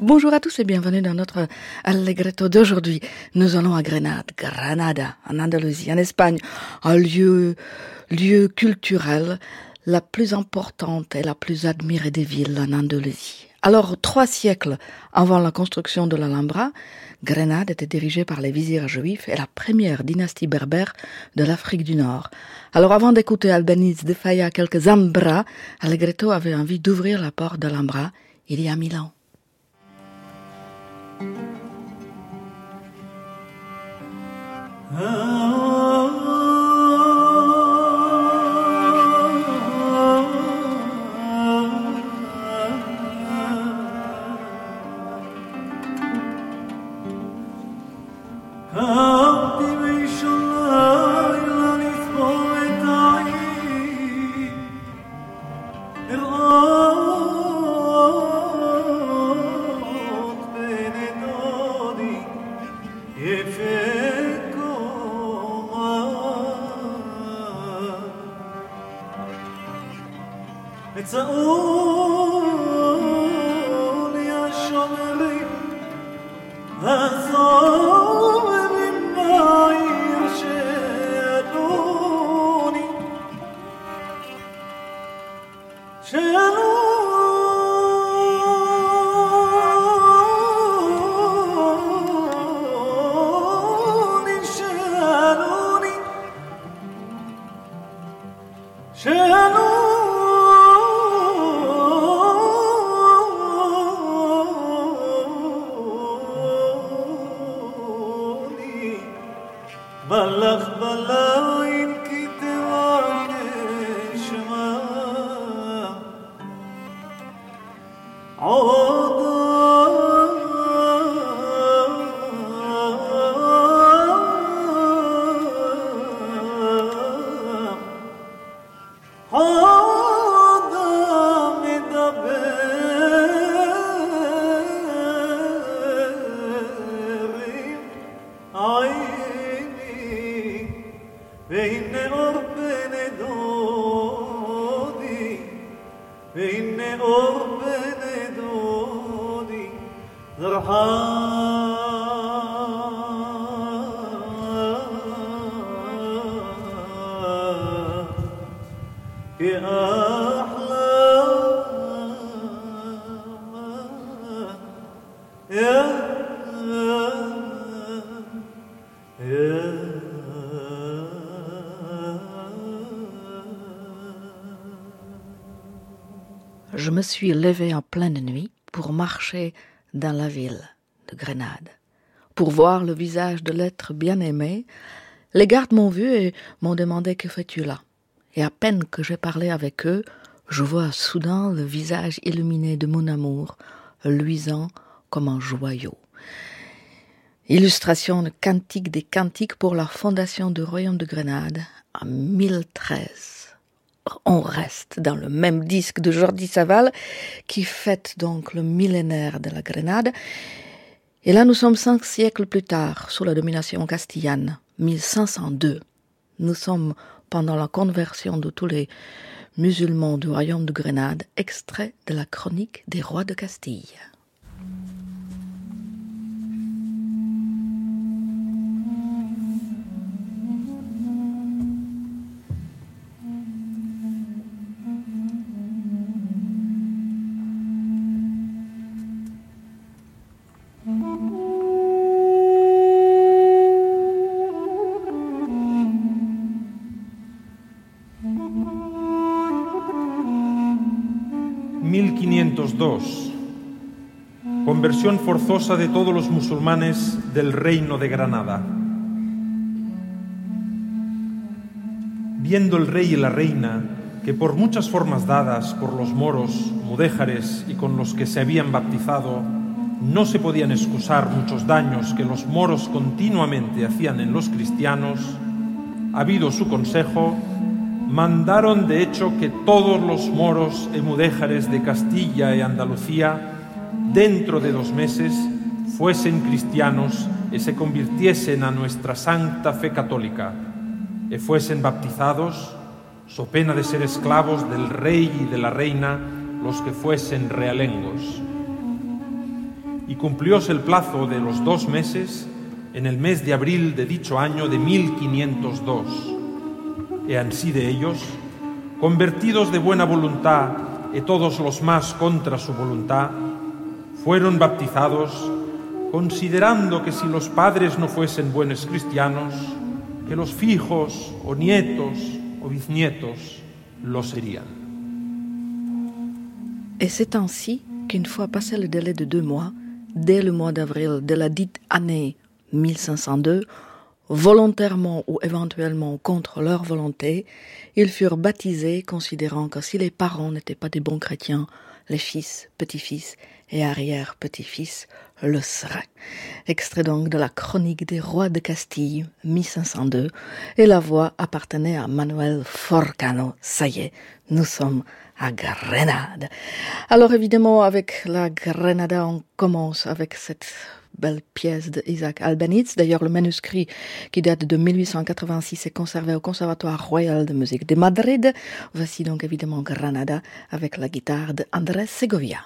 Bonjour à tous et bienvenue dans notre Allegretto d'aujourd'hui. Nous allons à Grenade, Granada, en Andalousie, en Espagne, un lieu, lieu culturel, la plus importante et la plus admirée des villes en Andalousie. Alors, trois siècles avant la construction de l'Alhambra, Grenade était dirigée par les vizirs juifs et la première dynastie berbère de l'Afrique du Nord. Alors, avant d'écouter Albaniz de quelques Ambra, Allegretto avait envie d'ouvrir la porte de l'Alhambra il y a mille ans. Je me suis levé en pleine nuit pour marcher dans la ville de Grenade. Pour voir le visage de l'être bien-aimé, les gardes m'ont vu et m'ont demandé que fais-tu là. Et à peine que j'ai parlé avec eux, je vois soudain le visage illuminé de mon amour, luisant Illustration de Cantique des Cantiques pour la fondation du royaume de Grenade en 1013 on reste dans le même disque de Jordi Saval qui fête donc le millénaire de la Grenade. Et là, nous sommes cinq siècles plus tard, sous la domination castillane, 1502. Nous sommes pendant la conversion de tous les musulmans du royaume de Grenade, extrait de la chronique des rois de Castille. Conversión forzosa de todos los musulmanes del reino de Granada. Viendo el rey y la reina que por muchas formas dadas por los moros, mudéjares y con los que se habían baptizado, no se podían excusar muchos daños que los moros continuamente hacían en los cristianos, habido su consejo, mandaron de hecho que todos los moros y mudéjares de Castilla y Andalucía, dentro de dos meses, fuesen cristianos y se convirtiesen a nuestra santa fe católica, y fuesen bautizados, so pena de ser esclavos del rey y de la reina, los que fuesen realengos. Y cumplióse el plazo de los dos meses en el mes de abril de dicho año de 1502. Y ansí de ellos, convertidos de buena voluntad, y todos los más contra su voluntad, fueron bautizados, considerando que si los padres no fuesen buenos cristianos, que los fijos o nietos o bisnietos lo serían. Et c'est ainsi qu'une fois passé le délai de deux mois, dès le mois d'avril de la dite année 1502, volontairement ou éventuellement contre leur volonté, ils furent baptisés considérant que si les parents n'étaient pas des bons chrétiens, les fils, petits-fils et arrière-petits-fils le seraient. Extrait donc de la chronique des rois de Castille, 1502, et la voix appartenait à Manuel Forcano. Ça y est, nous sommes à Grenade. Alors évidemment, avec la Grenada, on commence avec cette belle pièce de Isaac Albanitz. D'ailleurs, le manuscrit qui date de 1886 est conservé au Conservatoire Royal de Musique de Madrid. Voici donc évidemment Granada avec la guitare de Andrés Segovia.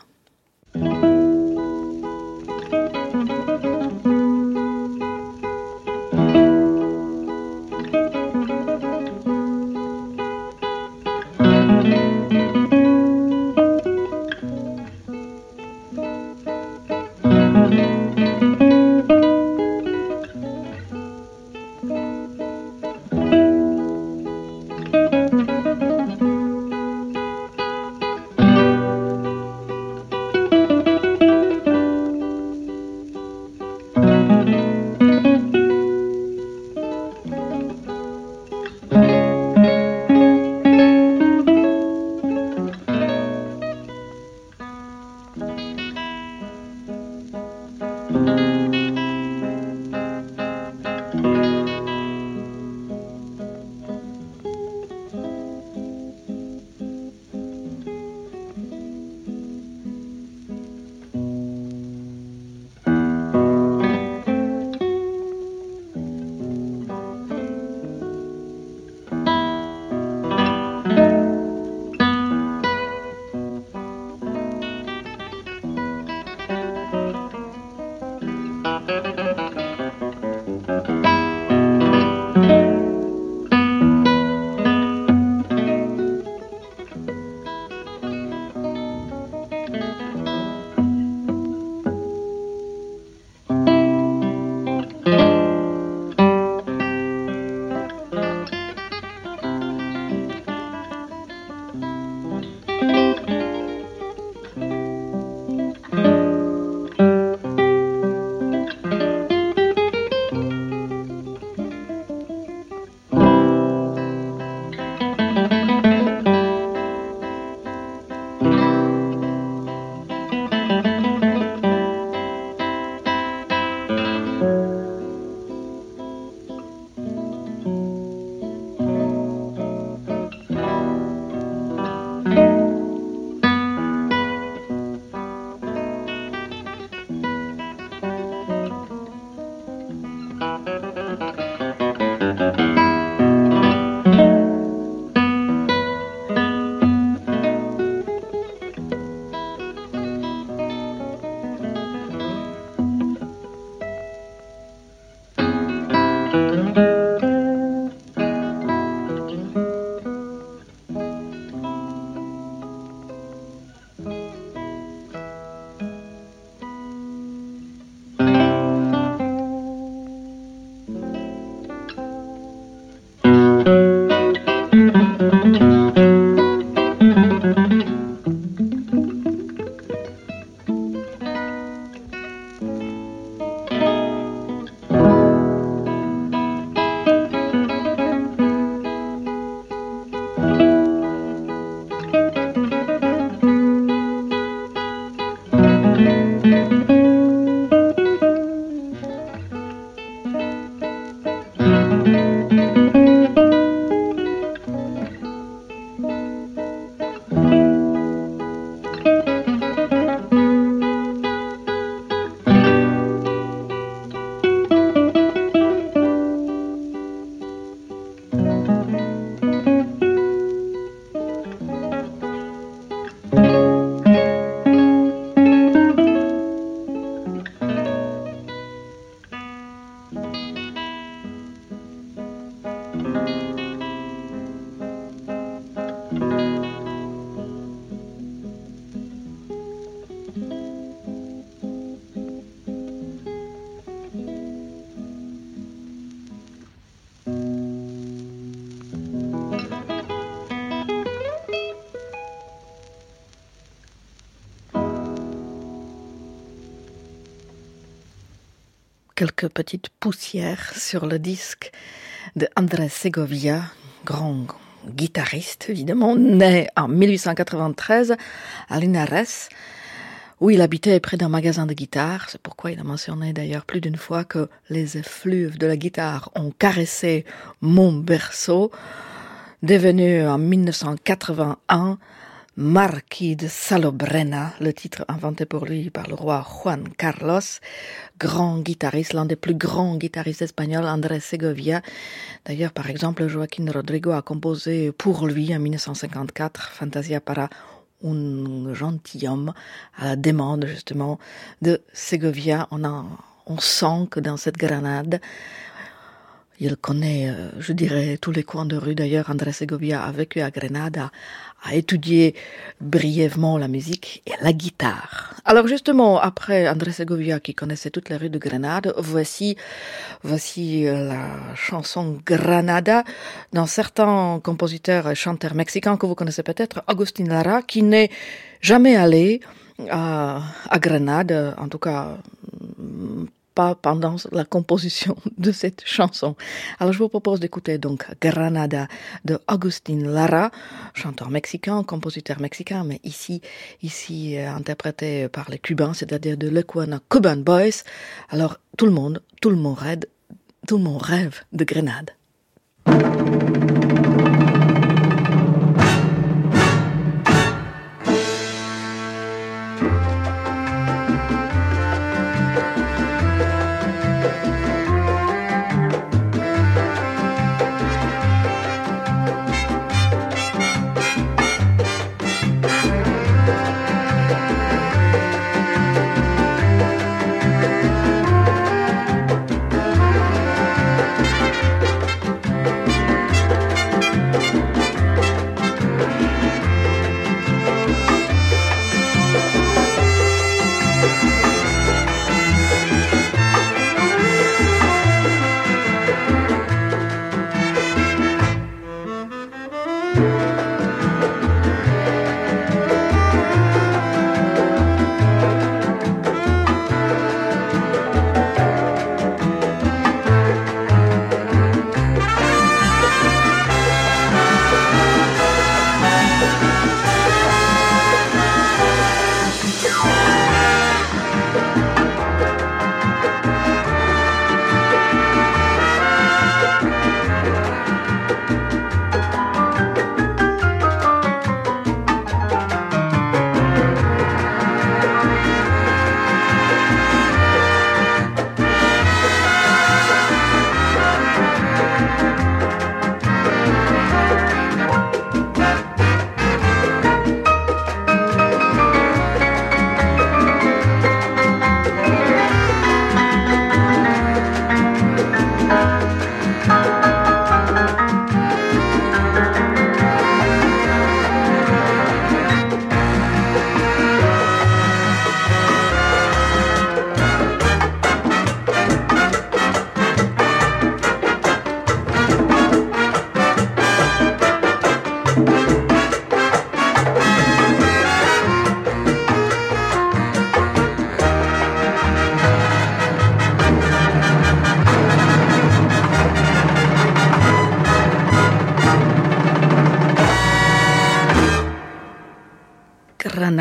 Quelques petites poussières sur le disque de Andrés Segovia, grand guitariste évidemment, né en 1893 à Linares, où il habitait près d'un magasin de guitare. C'est pourquoi il a mentionné d'ailleurs plus d'une fois que les effluves de la guitare ont caressé mon berceau, devenu en 1981 Marquis de Salobrena, le titre inventé pour lui par le roi Juan Carlos, grand guitariste, l'un des plus grands guitaristes espagnols, Andrés Segovia. D'ailleurs, par exemple, Joaquín Rodrigo a composé pour lui en 1954 Fantasia para un gentilhomme à la demande justement de Segovia. On, on sent que dans cette grenade, il connaît, euh, je dirais, tous les coins de rue. D'ailleurs, Andrés Segovia a vécu à Grenade, a étudié brièvement la musique et la guitare. Alors justement, après André Segovia qui connaissait toutes les rues de Grenade, voici, voici euh, la chanson Granada d'un certain compositeur et chanteur mexicain que vous connaissez peut-être, Agustin Lara, qui n'est jamais allé à, à Grenade, en tout cas pendant la composition de cette chanson. Alors je vous propose d'écouter donc Granada de Agustin Lara, chanteur mexicain, compositeur mexicain, mais ici, ici euh, interprété par les Cubains, c'est-à-dire de l'Equana Cuban Boys. Alors tout le monde, tout le monde rêve, tout le monde rêve de Grenade.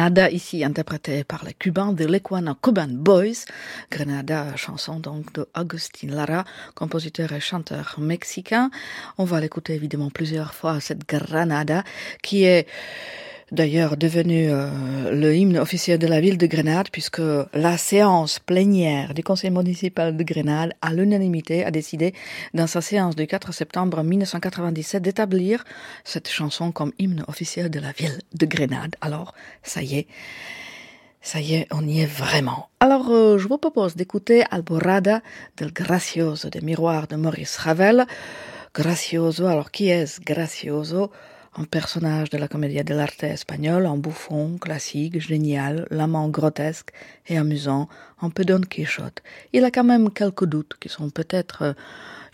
Grenada, ici interprété par les Cubains de l'Equana Cuban Boys. Grenada, chanson donc de Agustin Lara, compositeur et chanteur mexicain. On va l'écouter évidemment plusieurs fois, cette Granada, qui est d'ailleurs devenu euh, le hymne officiel de la ville de Grenade puisque la séance plénière du conseil municipal de Grenade à l'unanimité a décidé dans sa séance du 4 septembre 1997 d'établir cette chanson comme hymne officiel de la ville de Grenade. Alors, ça y est. Ça y est, on y est vraiment. Alors, euh, je vous propose d'écouter Alborada del Gracioso, des miroirs de Maurice Ravel. Gracioso, alors qui est Gracioso un personnage de la comédie dell'arte espagnole, un bouffon classique, génial, l'amant grotesque et amusant, un peu Don Quichotte. Il a quand même quelques doutes qui sont peut-être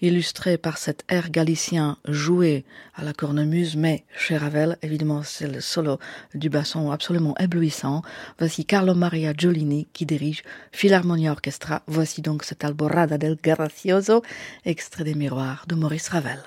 illustré par cet air galicien joué à la cornemuse, mais chez Ravel, évidemment, c'est le solo du basson absolument éblouissant. Voici Carlo Maria Giolini qui dirige Philharmonia Orchestra. Voici donc cet Alborada del Gracioso, extrait des miroirs de Maurice Ravel.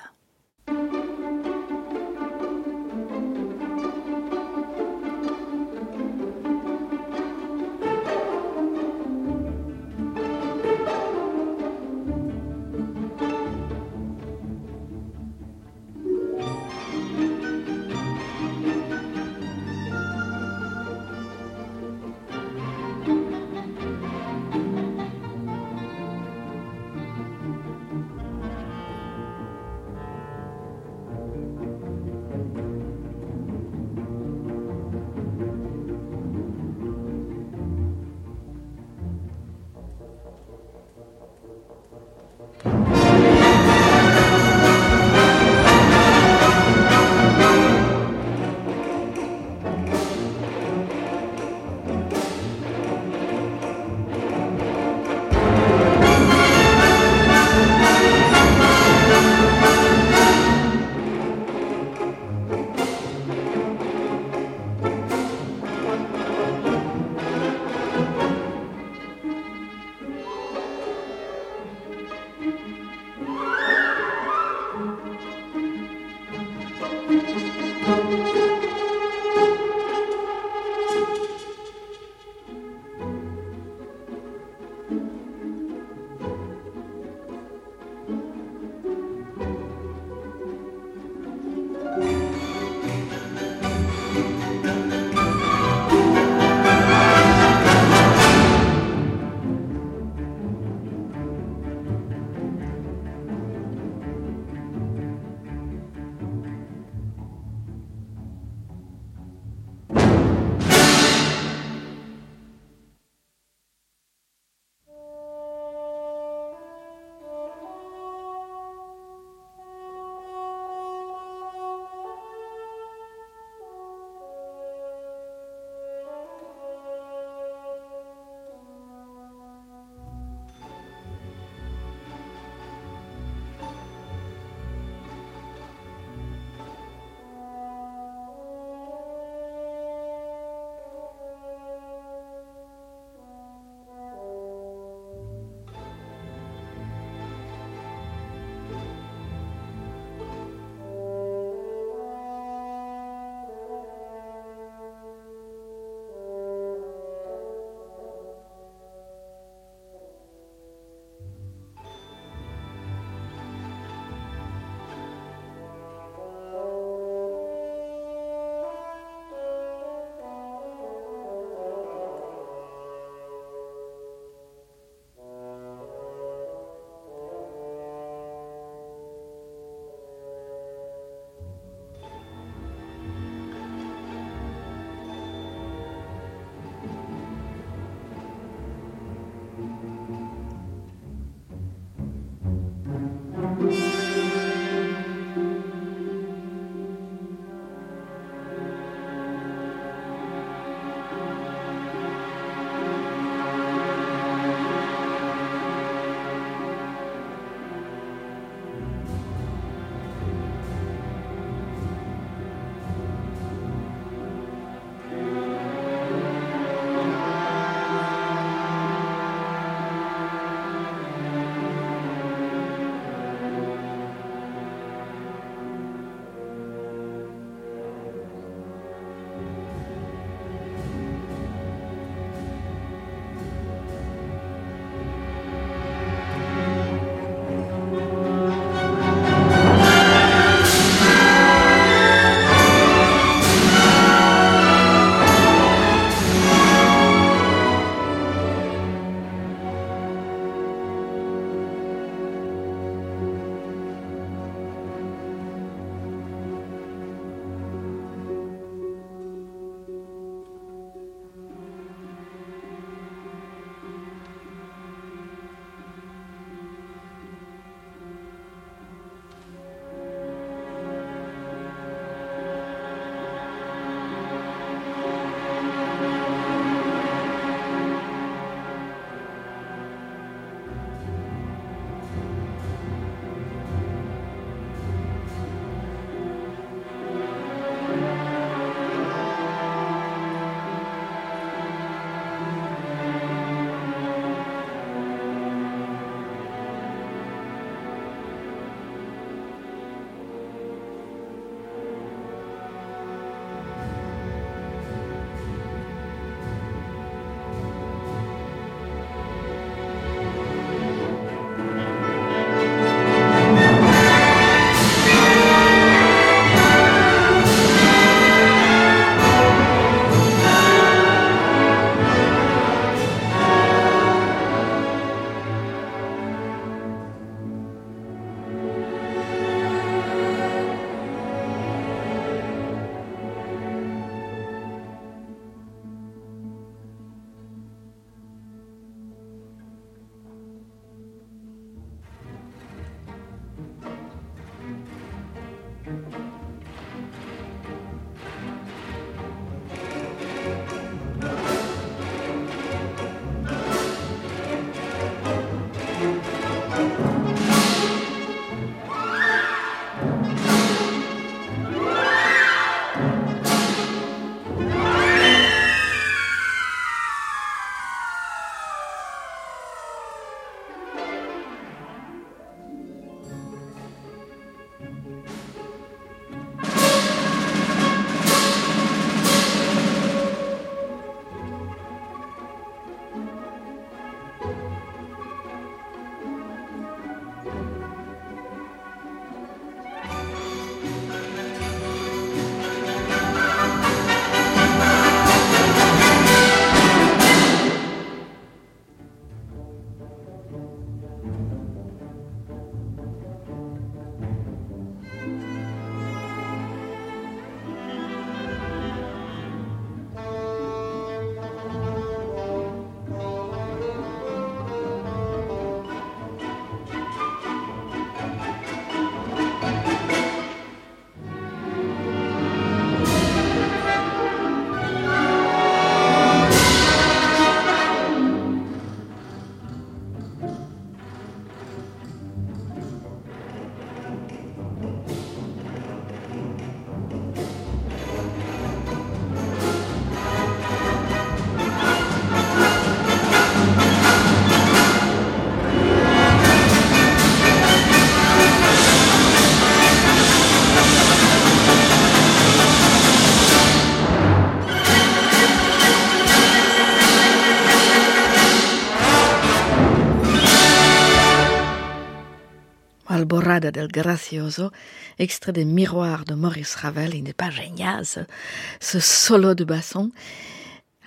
Alborada del Gracioso, extrait des Miroirs de Maurice Ravel. Il n'est pas génial ce, solo de basson.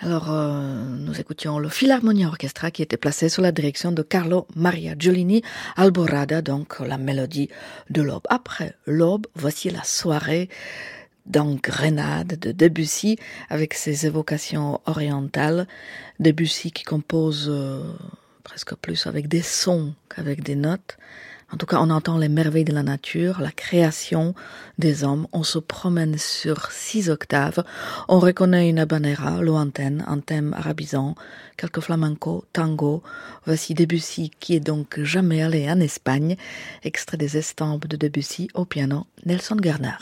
Alors, euh, nous écoutions le Philharmonia Orchestra qui était placé sous la direction de Carlo Maria Giolini, Alborada, donc la mélodie de l'aube. Après l'aube, voici la soirée dans de Debussy avec ses évocations orientales. Debussy qui compose euh, presque plus avec des sons qu'avec des notes. En tout cas, on entend les merveilles de la nature, la création des hommes. On se promène sur six octaves. On reconnaît une habanera lointaine, un thème arabisant, quelques flamenco, tango. Voici Debussy qui est donc jamais allé en Espagne. Extrait des estampes de Debussy au piano, Nelson Garner.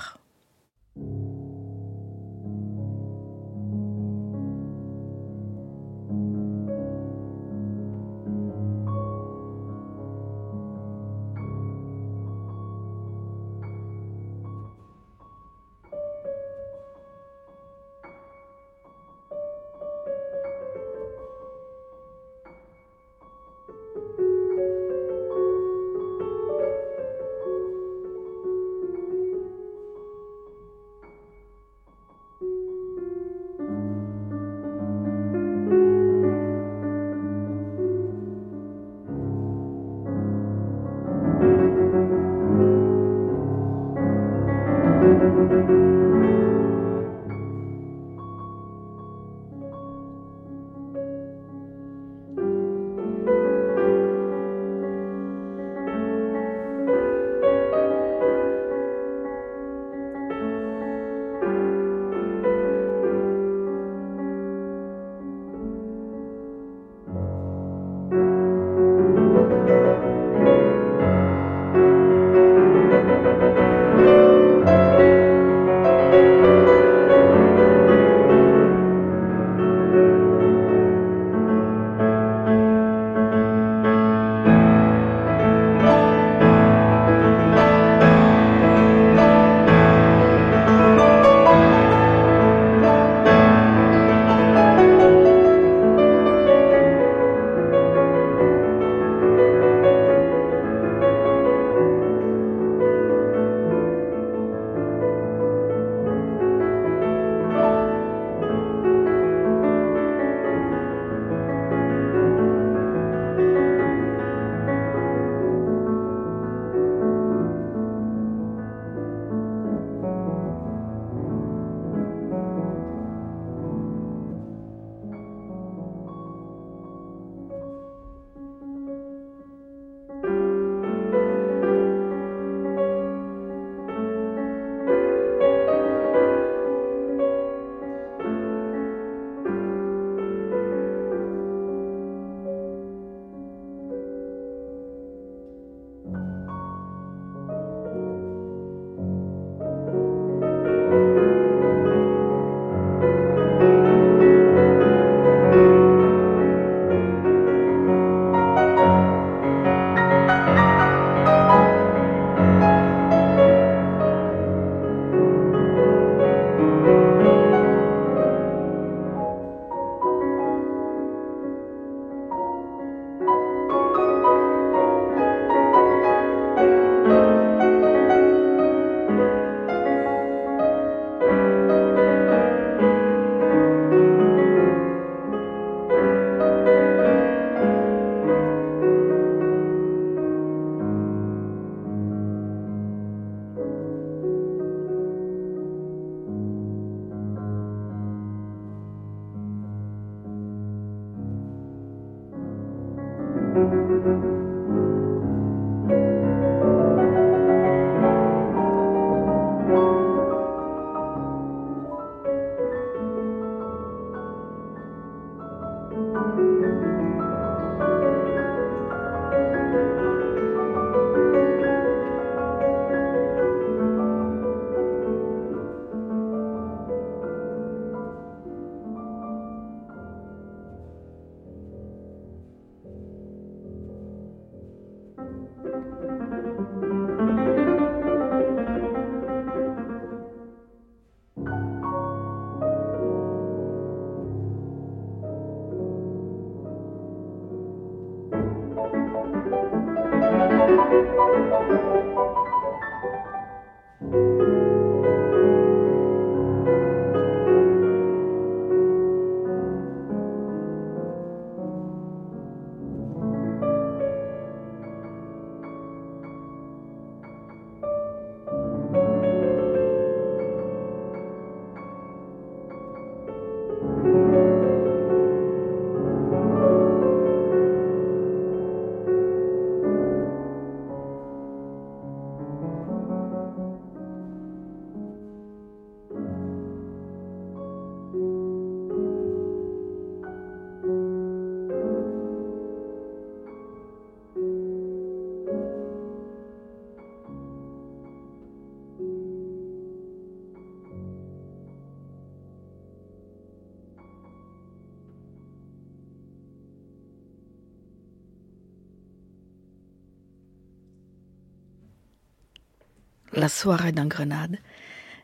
Soirée dans Grenade,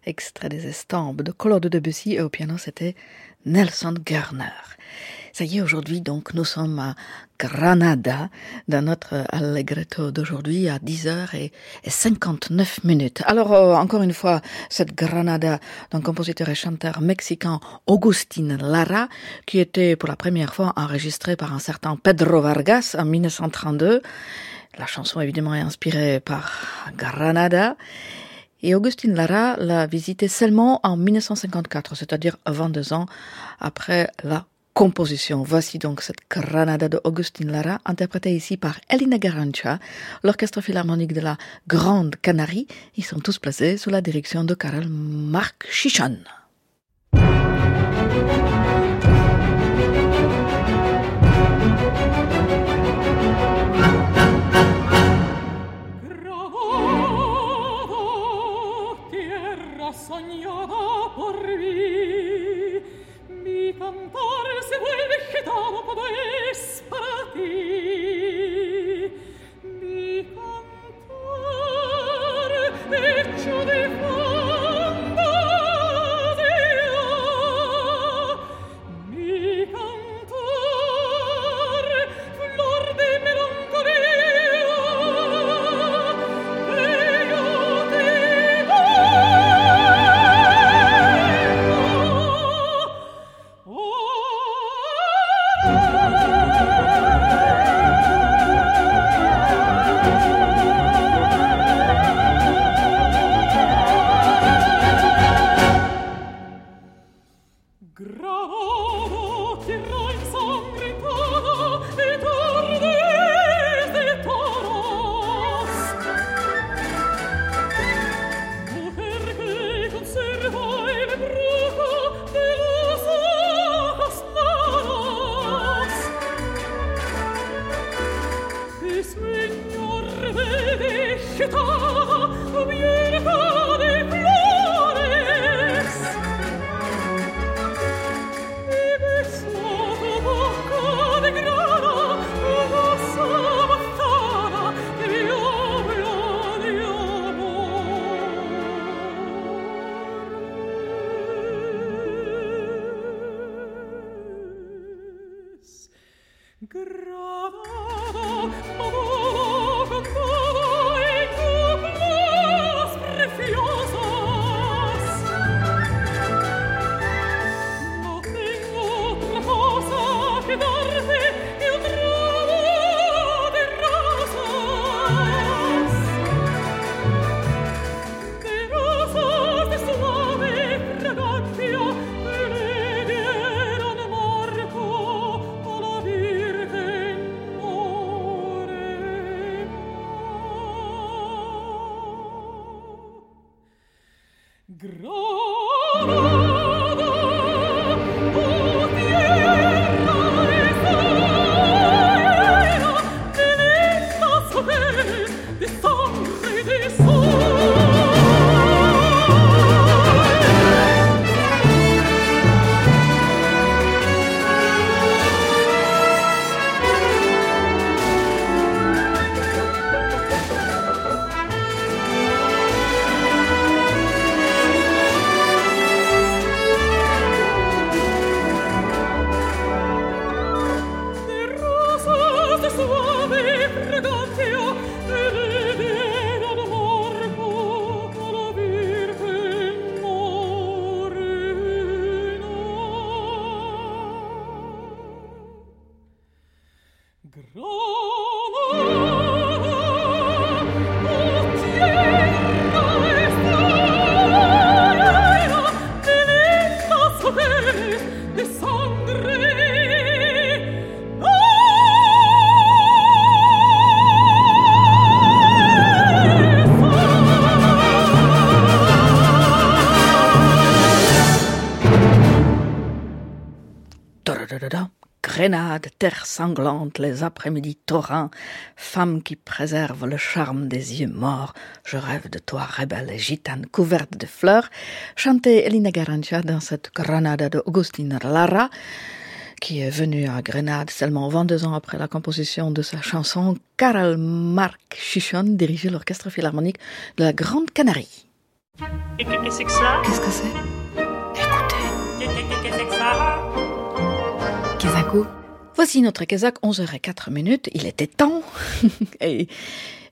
extrait des estampes de Claude Debussy et au piano c'était Nelson Garner. Ça y est, aujourd'hui, donc, nous sommes à Granada, dans notre Allegretto d'aujourd'hui, à 10h et 59 minutes. Alors, euh, encore une fois, cette Granada d'un compositeur et chanteur mexicain Augustin Lara, qui était pour la première fois enregistré par un certain Pedro Vargas en 1932. La chanson, évidemment, est inspirée par Granada. Et Augustin Lara l'a visité seulement en 1954, c'est-à-dire 22 ans après la composition. Voici donc cette Granada de Augustin Lara, interprétée ici par Elina Garancha, l'orchestre philharmonique de la Grande Canarie. Ils sont tous placés sous la direction de Karel cantare se vuoi vegetavo podo esparati di cantare e ciò di fare Chichon. Grenade, terre sanglante, les après-midi torrents, femme qui préserve le charme des yeux morts, je rêve de toi, rebelle et gitane couverte de fleurs, chantait Elina Garancha dans cette Granada de Augustin Lara, qui est venu à Grenade seulement 22 ans après la composition de sa chanson, Karel Marc Chichon dirigeait l'orchestre philharmonique de la Grande Canarie. Qu'est-ce que c'est que ça? Qu'est-ce que c'est? Écoutez. Qu'est-ce que c'est que ça? Voici notre Kezak, 11h04 minutes. Il était temps. et,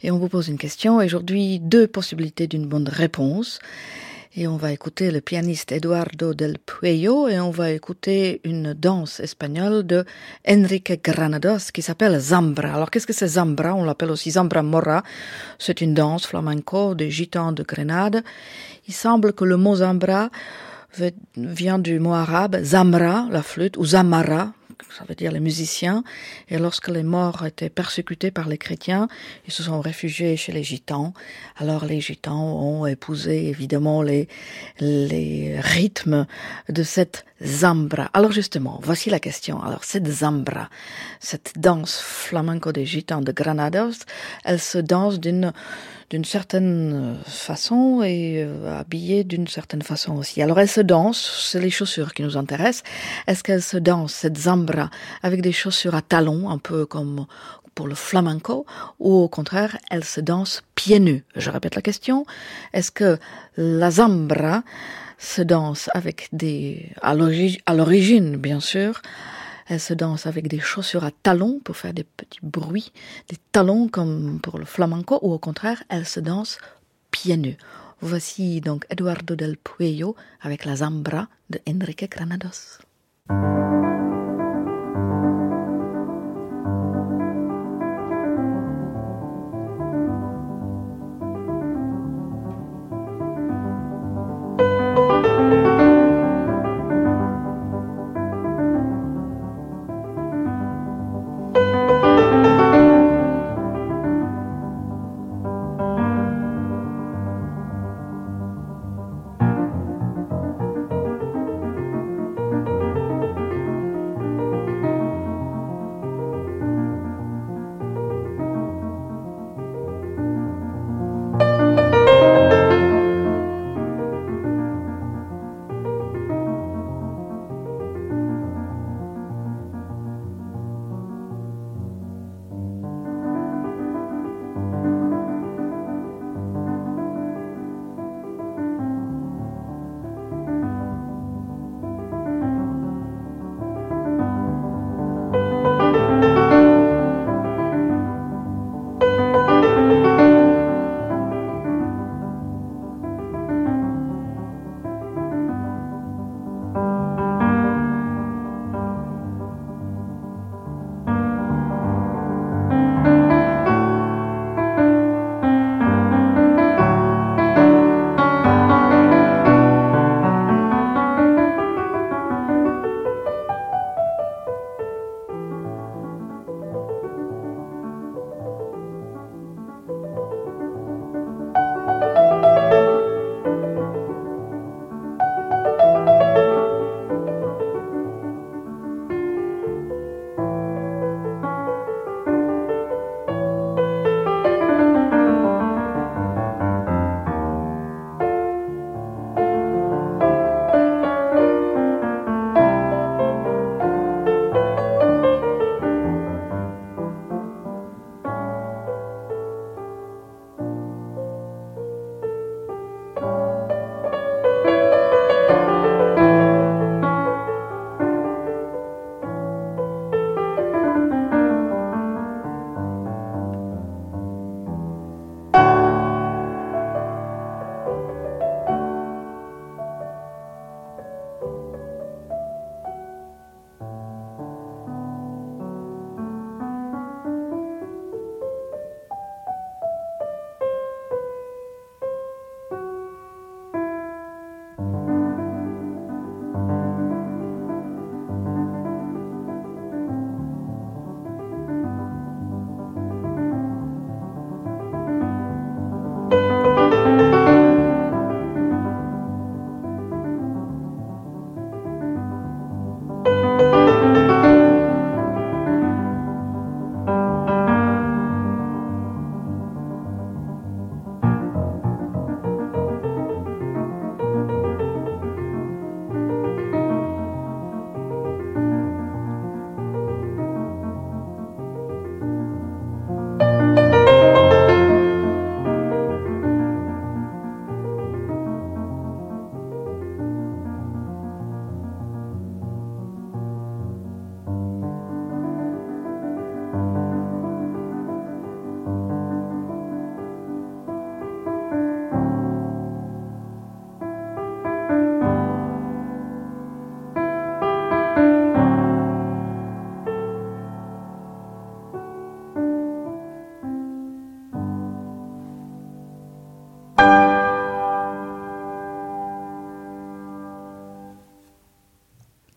et on vous pose une question. Aujourd'hui, deux possibilités d'une bonne réponse. Et on va écouter le pianiste Eduardo del Puello et on va écouter une danse espagnole de Enrique Granados qui s'appelle Zambra. Alors qu'est-ce que c'est Zambra? On l'appelle aussi Zambra Mora. C'est une danse flamenco des gitans de Grenade. Il semble que le mot Zambra vient du mot arabe Zamra, la flûte, ou Zamara, ça veut dire les musiciens. Et lorsque les morts étaient persécutés par les chrétiens, ils se sont réfugiés chez les gitans. Alors les gitans ont épousé évidemment les, les rythmes de cette zambra. Alors justement, voici la question. Alors cette zambra, cette danse flamenco des gitans de Granados, elle se danse d'une d'une certaine façon et euh, habillée d'une certaine façon aussi. Alors elle se danse, c'est les chaussures qui nous intéressent. Est-ce qu'elle se danse, cette zambra, avec des chaussures à talons, un peu comme pour le flamenco, ou au contraire, elle se danse pieds nus? Je répète la question. Est-ce que la zambra se danse avec des, à l'origine, bien sûr, elle se danse avec des chaussures à talons pour faire des petits bruits, des talons comme pour le flamenco, ou au contraire, elle se danse pieds nus. Voici donc Eduardo del Puello avec la Zambra de Enrique Granados.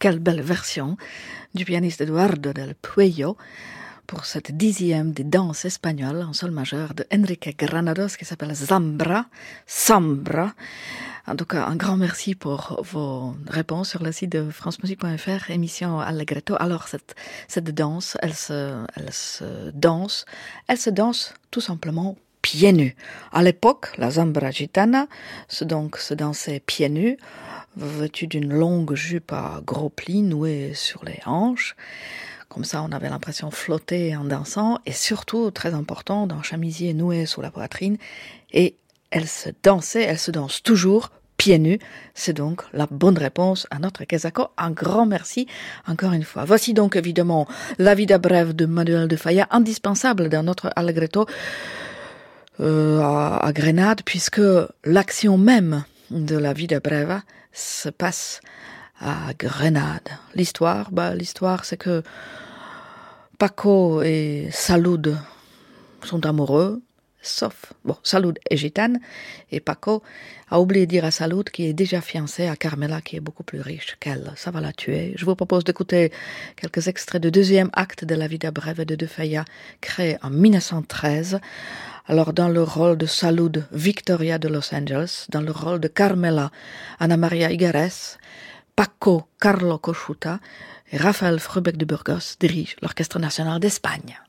Quelle belle version du pianiste Eduardo del Puello pour cette dixième des danses espagnoles en sol majeur de Enrique Granados qui s'appelle Zambra, Sambra. En tout cas, un grand merci pour vos réponses sur le site de francemusique.fr, émission Allegretto. Alors, cette, cette danse, elle se, elle se danse, elle se danse tout simplement pieds nus. À l'époque, la Zambra gitana se, donc, se dansait pieds nus, vêtue d'une longue jupe à gros plis nouée sur les hanches? Comme ça, on avait l'impression de flotter en dansant, et surtout, très important, d'un chamisier noué sous la poitrine. Et elle se dansait, elle se danse toujours pieds nus. C'est donc la bonne réponse à notre Kazako. Un grand merci encore une fois. Voici donc évidemment la vida brève de Manuel de Falla, indispensable dans notre Allegretto euh, à, à Grenade, puisque l'action même de la vida breve se passe à Grenade. L'histoire, bah, l'histoire, c'est que Paco et Salud sont amoureux, sauf, bon, Salud est gitane, et Paco a oublié de dire à Salud qu'il est déjà fiancé à Carmela, qui est beaucoup plus riche qu'elle. Ça va la tuer. Je vous propose d'écouter quelques extraits du deuxième acte de la vida brève de De Falla, créé en 1913. Alors, dans le rôle de Salud, Victoria de Los Angeles, dans le rôle de Carmela, Ana Maria Igares, Paco Carlo Cochuta et Raphaël Frubeck de Burgos dirigent l'Orchestre national d'Espagne.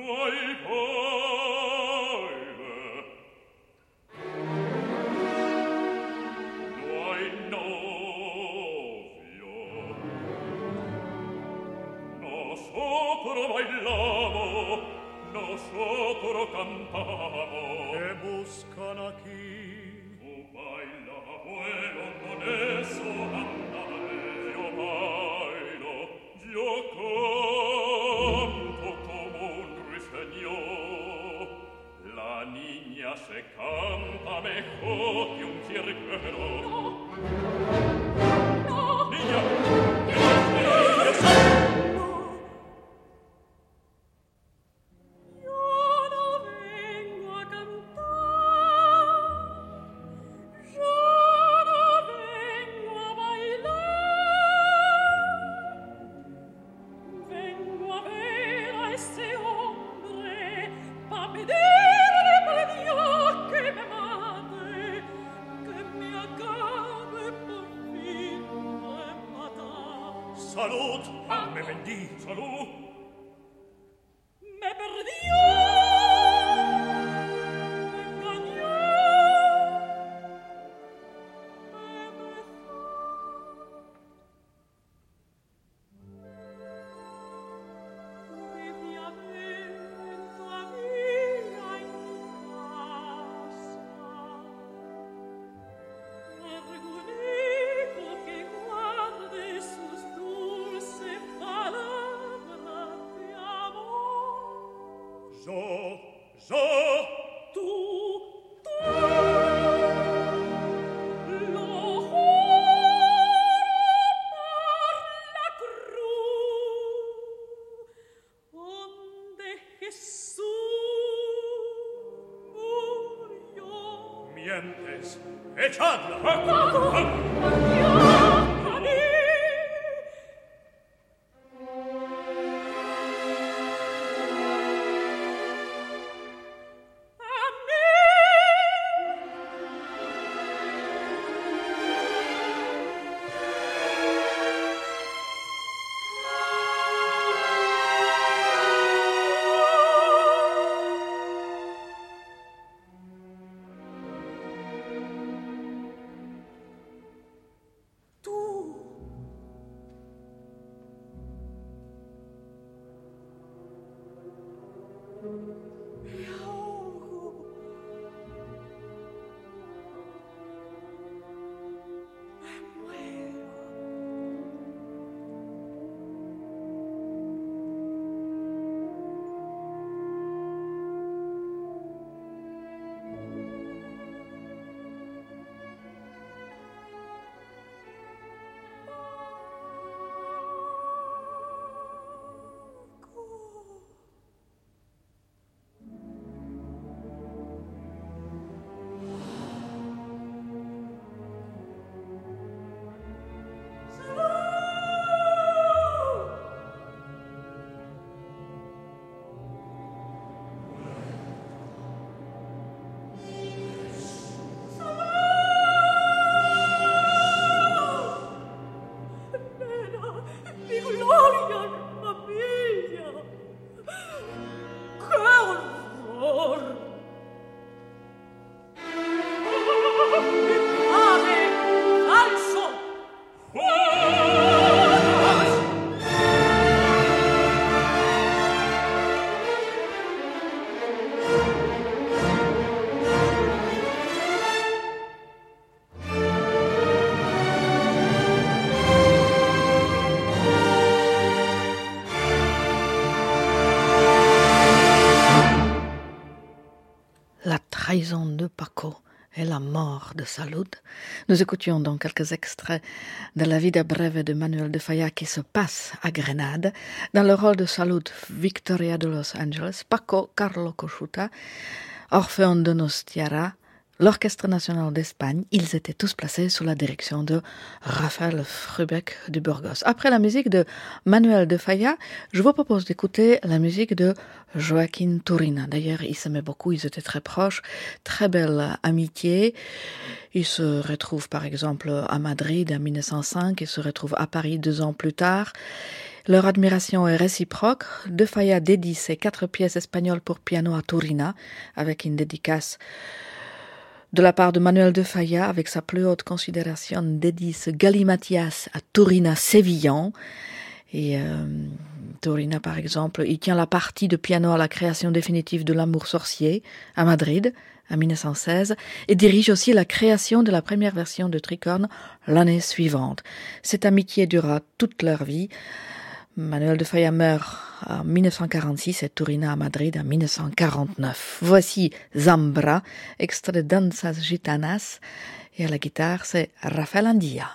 No de Paco et la mort de Salud. Nous écoutions donc quelques extraits de la vie brève de Manuel de Falla qui se passe à Grenade. Dans le rôle de Salud, Victoria de Los Angeles, Paco Carlo Cochuta, Orfeon de Nostiara, l'Orchestre national d'Espagne, ils étaient tous placés sous la direction de Raphaël Frubeck de Burgos. Après la musique de Manuel de Falla, je vous propose d'écouter la musique de Joaquin Turina. D'ailleurs, ils s'aimaient beaucoup, ils étaient très proches, très belle amitié. Ils se retrouvent par exemple à Madrid en 1905, ils se retrouvent à Paris deux ans plus tard. Leur admiration est réciproque. De Falla dédie ses quatre pièces espagnoles pour piano à Turina, avec une dédicace de la part de Manuel de Falla, avec sa plus haute considération, ce Galimatias à Turina Sévillan. Et euh, Turina, par exemple, il tient la partie de piano à la création définitive de L'amour sorcier à Madrid en 1916 et dirige aussi la création de la première version de Tricorne l'année suivante. Cette amitié dura toute leur vie. Manuel de Falla meurt en 1946 et Turina à Madrid en 1949. Voici Zambra, extrait de Danzas Gitanas, et à la guitare c'est Rafael Andia.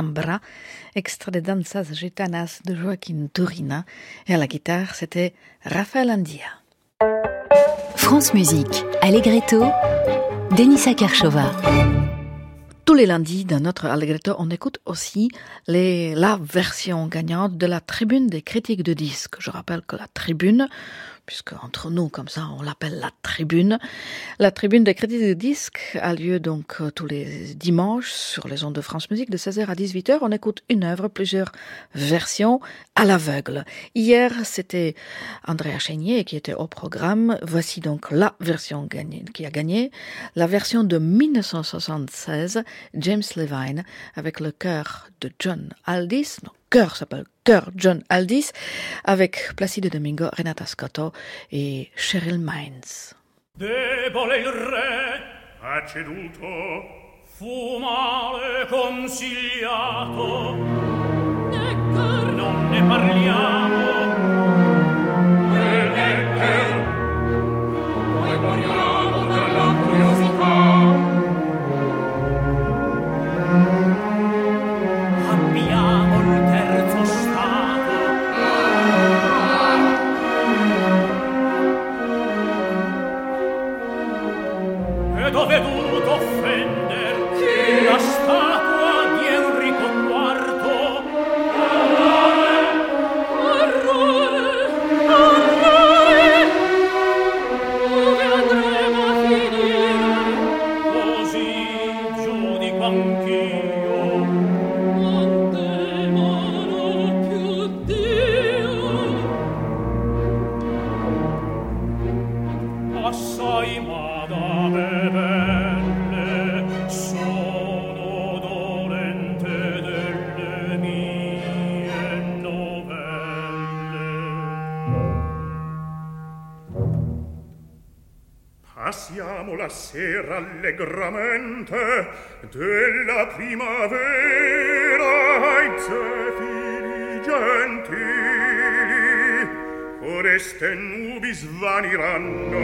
Zambra, extrait de Danzas Gitanas de Joaquin Turina, et à la guitare, c'était Raphaël Andia. France Musique, Allegretto, Denisa Kershova. Tous les lundis, dans notre Allegretto, on écoute aussi les, la version gagnante de la tribune des critiques de disques. Je rappelle que la tribune, puisque entre nous, comme ça, on l'appelle la tribune. La tribune des critiques de disques a lieu donc euh, tous les dimanches sur les ondes de France Musique de 16h à 18h. On écoute une œuvre, plusieurs versions à l'aveugle. Hier, c'était Andrea Chénier qui était au programme. Voici donc la version qui a gagné, la version de 1976, James Levine, avec le chœur de John Aldis. Chœur s'appelle chœur John Aldis, avec Placido Domingo, Renata Scotto et Cheryl Mines. Debole il re ha ceduto, fu male consigliato. Non ne parliamo. allegramente della primavera ai zefiri gentili foreste nubi svaniranno.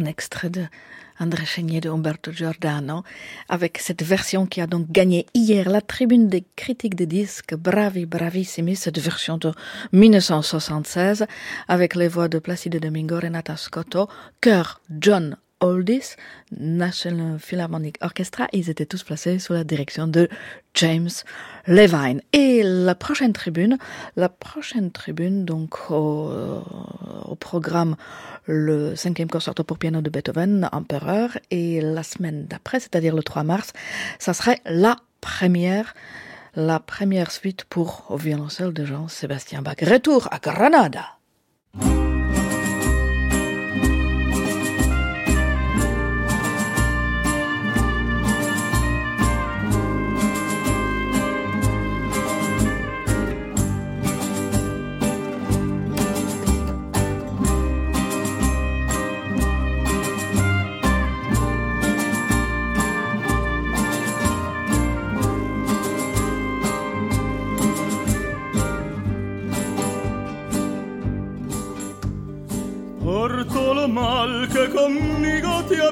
De André Chénier de Umberto Giordano, avec cette version qui a donc gagné hier la tribune des critiques de disques, bravi, bravissimi, cette version de 1976, avec les voix de Placido Domingo, Renata Scotto, chœur John Oldis, National Philharmonic Orchestra, ils étaient tous placés sous la direction de James Levine. Et la prochaine tribune, la prochaine tribune, donc au, au programme le cinquième concerto pour piano de Beethoven, Empereur, et la semaine d'après, c'est-à-dire le 3 mars, ça serait la première, la première suite pour au violoncelle de Jean-Sébastien Bach. Retour à Granada.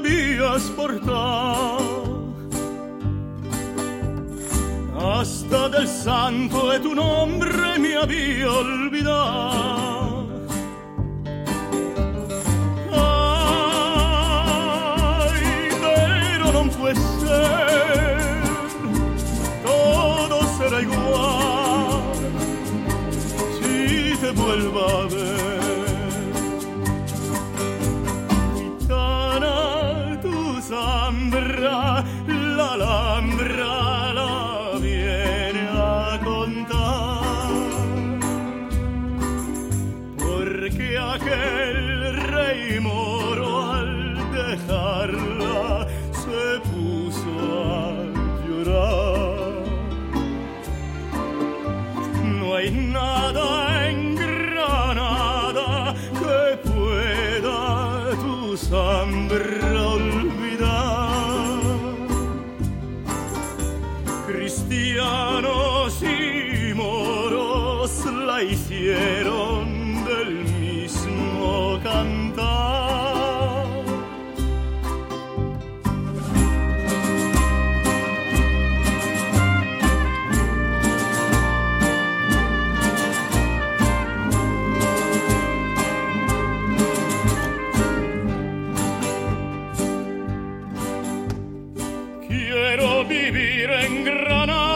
Habías portado. Hasta del santo de tu nombre me había olvidado. Ay, pero no puede ser, todo será igual si te vuelvo a ver. Vivir en Granada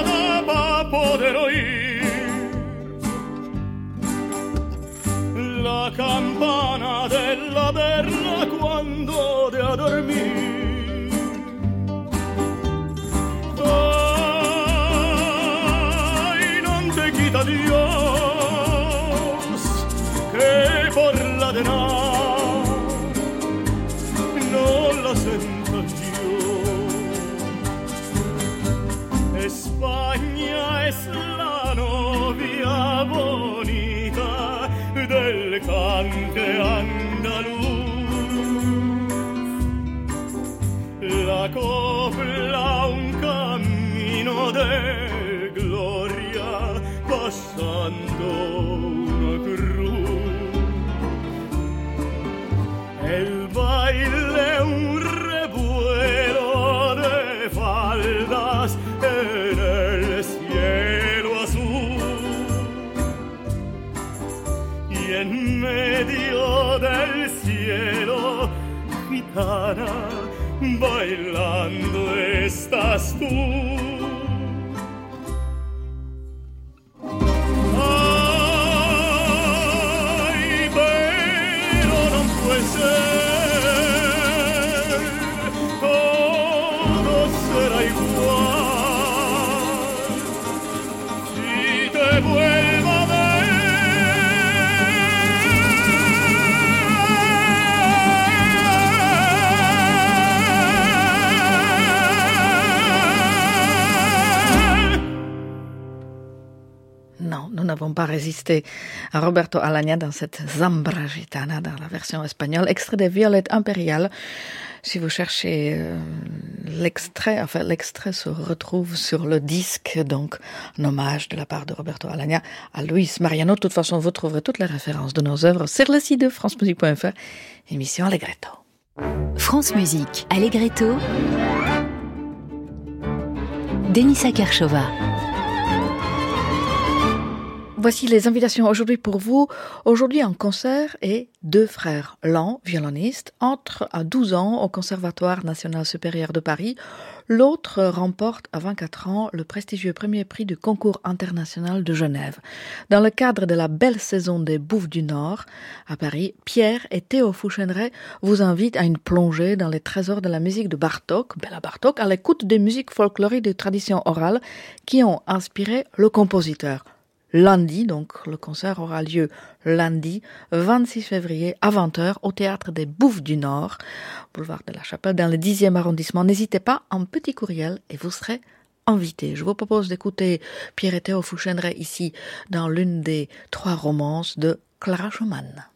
n'avons pas résisté à Roberto Alagna dans cette Zambra Gitana, dans la version espagnole, extrait des Violettes impériales. Si vous cherchez euh, l'extrait, enfin l'extrait se retrouve sur le disque, donc un hommage de la part de Roberto Alagna à Luis Mariano. De toute façon, vous trouverez toutes les références de nos œuvres sur le site de francemusique.fr, émission Allegretto. France Musique, Allegretto. Denisa Kershova. Voici les invitations aujourd'hui pour vous. Aujourd'hui en concert et deux frères, l'un, violoniste, entre à 12 ans au Conservatoire national supérieur de Paris. L'autre remporte à 24 ans le prestigieux premier prix du concours international de Genève. Dans le cadre de la belle saison des Bouffes du Nord à Paris, Pierre et Théo Fouchenray vous invitent à une plongée dans les trésors de la musique de Bartok, Bella Bartok, à l'écoute des musiques folkloriques de tradition orale qui ont inspiré le compositeur lundi, donc le concert aura lieu lundi 26 février à 20h au théâtre des Bouffes du Nord, boulevard de la Chapelle, dans le 10e arrondissement. N'hésitez pas, un petit courriel et vous serez invité. Je vous propose d'écouter Pierre Théo Fouchenray ici dans l'une des trois romances de Clara Schumann.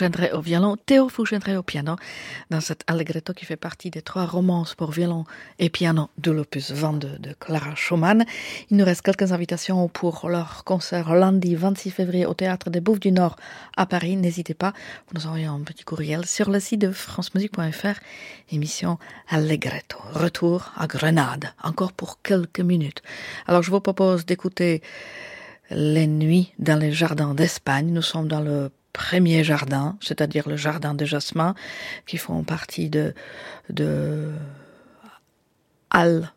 Fouchendré au violon, Théo Fouchendré au piano, dans cet allegretto qui fait partie des trois romances pour violon et piano de l'opus 22 de Clara Schumann. Il nous reste quelques invitations pour leur concert lundi 26 février au Théâtre des Bouffes du Nord à Paris. N'hésitez pas, vous nous envoyez un petit courriel sur le site de francemusique.fr, émission Allegretto. Retour à Grenade, encore pour quelques minutes. Alors je vous propose d'écouter les nuits dans les jardins d'Espagne. Nous sommes dans le premier jardin, c'est-à-dire le jardin de Jasmin, qui font partie de, de Al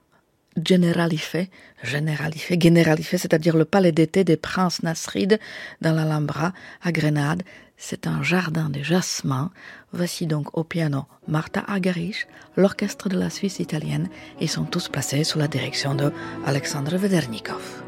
Generalife, Generalife, Generalife, c'est-à-dire le palais d'été des princes Nasrid dans l'Alhambra à Grenade. C'est un jardin de jasmin. Voici donc au piano Marta Argerich, l'orchestre de la Suisse italienne, et sont tous placés sous la direction de Alexandre Vedernikov.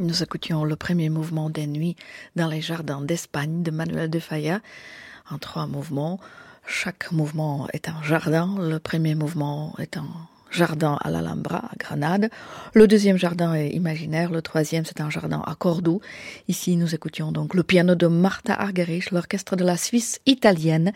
Nous écoutions le premier mouvement des nuits dans les jardins d'Espagne de Manuel de Falla en trois mouvements. Chaque mouvement est un jardin. Le premier mouvement est un jardin à l'Alhambra, à Grenade. Le deuxième jardin est imaginaire. Le troisième, c'est un jardin à Cordoue. Ici, nous écoutions donc le piano de Martha Argerich, l'orchestre de la Suisse italienne.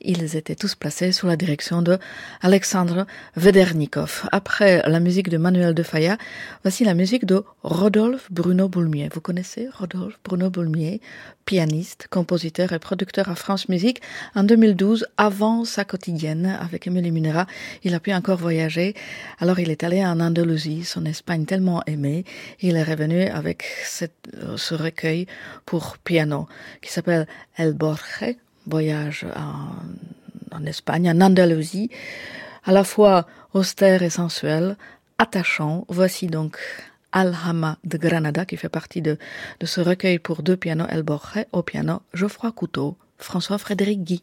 Ils étaient tous placés sous la direction de Alexandre Vedernikov. Après la musique de Manuel de Falla, voici la musique de Rodolphe Bruno Boulmier. Vous connaissez Rodolphe Bruno Boulmier, pianiste, compositeur et producteur à France Musique. En 2012, avant sa quotidienne avec Émilie Munera, il a pu encore voyager. Alors il est allé en Andalousie, son Espagne tellement aimée. Il est revenu avec cette, ce recueil pour piano qui s'appelle El Borge, voyage en, Espagne, en Andalousie, à la fois austère et sensuel, attachant. Voici donc Alhama de Granada, qui fait partie de, ce recueil pour deux pianos El Borge, au piano Geoffroy Couteau, François-Frédéric Guy.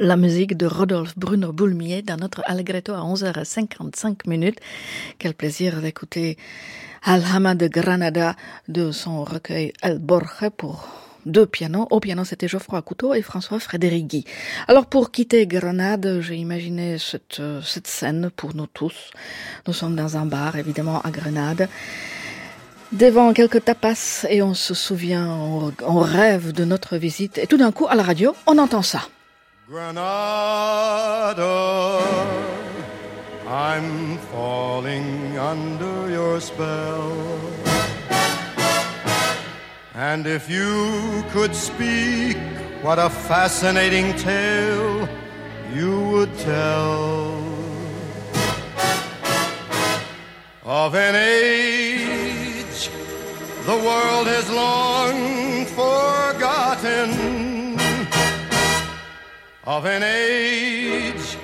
La musique de Rodolphe Bruno Boulmier dans notre Allegretto à 11h55 minutes. Quel plaisir d'écouter Alhama de Granada de son recueil El Borge pour deux pianos. Au piano, c'était Geoffroy Couteau et François Frédéric Guy. Alors, pour quitter Grenade, j'ai imaginé cette, cette scène pour nous tous. Nous sommes dans un bar, évidemment, à Grenade. Devant quelques tapas et on se souvient, on, on rêve de notre visite. Et tout d'un coup, à la radio, on entend ça. Granada, I'm falling under your spell. And if you could speak, what a fascinating tale you would tell of an age the world has long of an age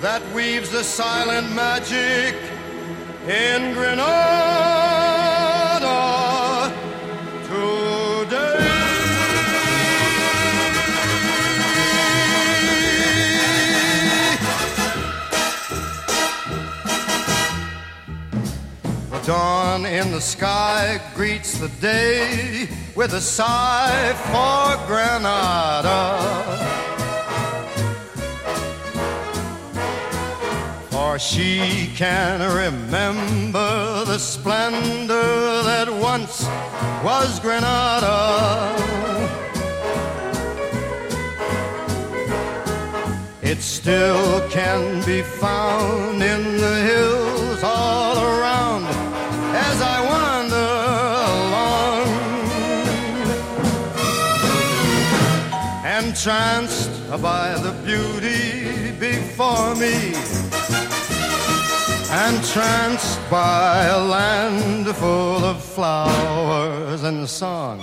that weaves the silent magic in Granada today. The dawn in the sky greets the day with a sigh for Granada. For she can remember the splendor that once was Granada. It still can be found in the hills all around as I wander along. Entranced by the beauty before me, entranced by a land full of flowers and song.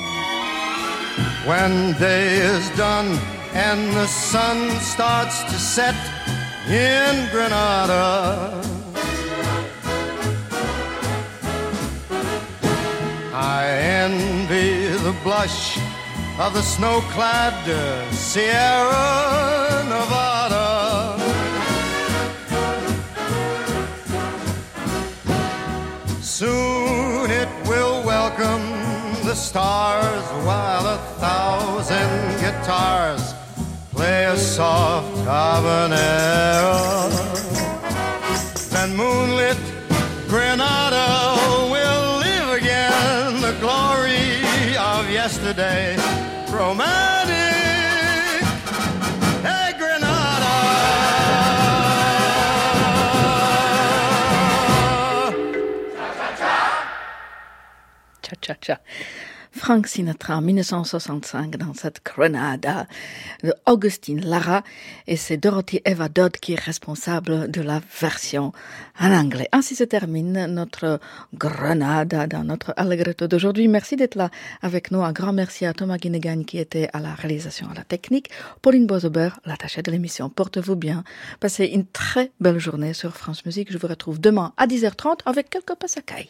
When day is done and the sun starts to set in Granada, I envy the blush of the snow-clad Sierra Nevada. The stars while a thousand guitars play a soft habanero. Then moonlit Granada will live again the glory of yesterday. Romantic, Cha-cha-cha. Frank Sinatra en 1965 dans cette Grenada de Augustine Lara et c'est Dorothy Eva Dodd qui est responsable de la version en anglais. Ainsi se termine notre Grenada dans notre Allegretto d'aujourd'hui. Merci d'être là avec nous. Un grand merci à Thomas Guinegagne qui était à la réalisation, à la technique. Pauline Bozober, l'attachée de l'émission. Portez-vous bien. Passez une très belle journée sur France Musique. Je vous retrouve demain à 10h30 avec quelques passacailles.